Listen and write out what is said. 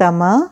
Tama?